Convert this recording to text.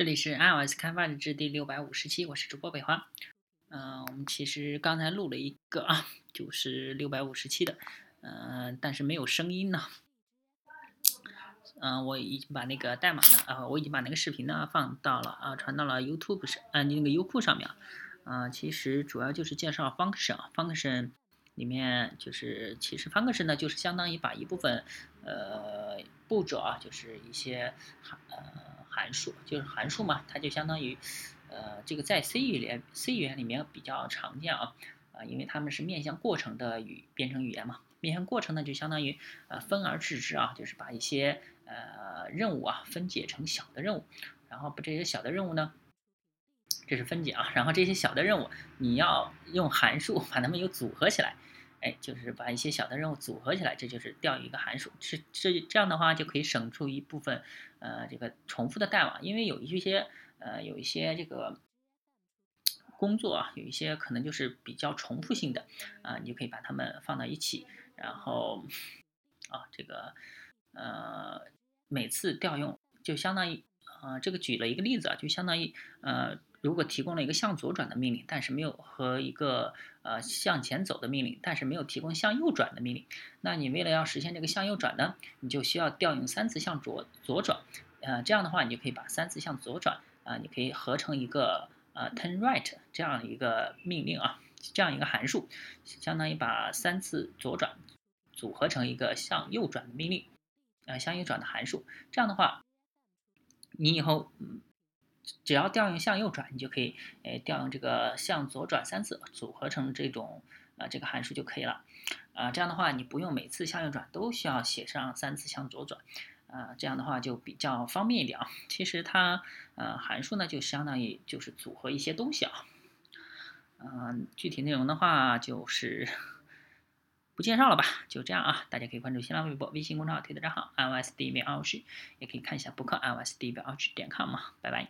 这里是 iOS 开发日志第六百五十期，我是主播北华。嗯，我们其实刚才录了一个啊，就是六百五十期的，嗯，但是没有声音呢。嗯，我已经把那个代码呢，啊，我已经把那个视频呢放到了啊，传到了 YouTube 上，啊，你那个优酷上面。啊，其实主要就是介绍 function，function 里面就是其实 function 呢，就是相当于把一部分呃步骤啊，就是一些呃。数就是函数嘛，它就相当于，呃，这个在 C 语言 C 语言里面比较常见啊，啊，因为它们是面向过程的语编程语言嘛，面向过程呢就相当于呃分而治之啊，就是把一些呃任务啊分解成小的任务，然后把这些小的任务呢，这是分解啊，然后这些小的任务你要用函数把它们又组合起来。哎，就是把一些小的任务组合起来，这就是调一个函数。是这这样的话就可以省出一部分呃这个重复的代码，因为有一些呃有一些这个工作啊，有一些可能就是比较重复性的啊，你就可以把它们放到一起，然后啊这个呃每次调用就相当于啊这个举了一个例子啊，就相当于呃。如果提供了一个向左转的命令，但是没有和一个呃向前走的命令，但是没有提供向右转的命令，那你为了要实现这个向右转呢，你就需要调用三次向左左转，呃，这样的话你就可以把三次向左转啊，你可以合成一个呃 turn right 这样一个命令啊，这样一个函数，相当于把三次左转组合成一个向右转的命令，呃，向右转的函数，这样的话，你以后嗯。只要调用向右转，你就可以诶调用这个向左转三次，组合成这种呃这个函数就可以了。啊，这样的话你不用每次向右转都需要写上三次向左转，啊，这样的话就比较方便一点啊。其实它呃函数呢就相当于就是组合一些东西啊。嗯，具体内容的话就是。不介绍了吧，就这样啊！大家可以关注新浪微博、微信公众号、推特账号 iOS 第一名二十，也可以看一下博客 iOS 第一名二十点 com 嘛，拜拜。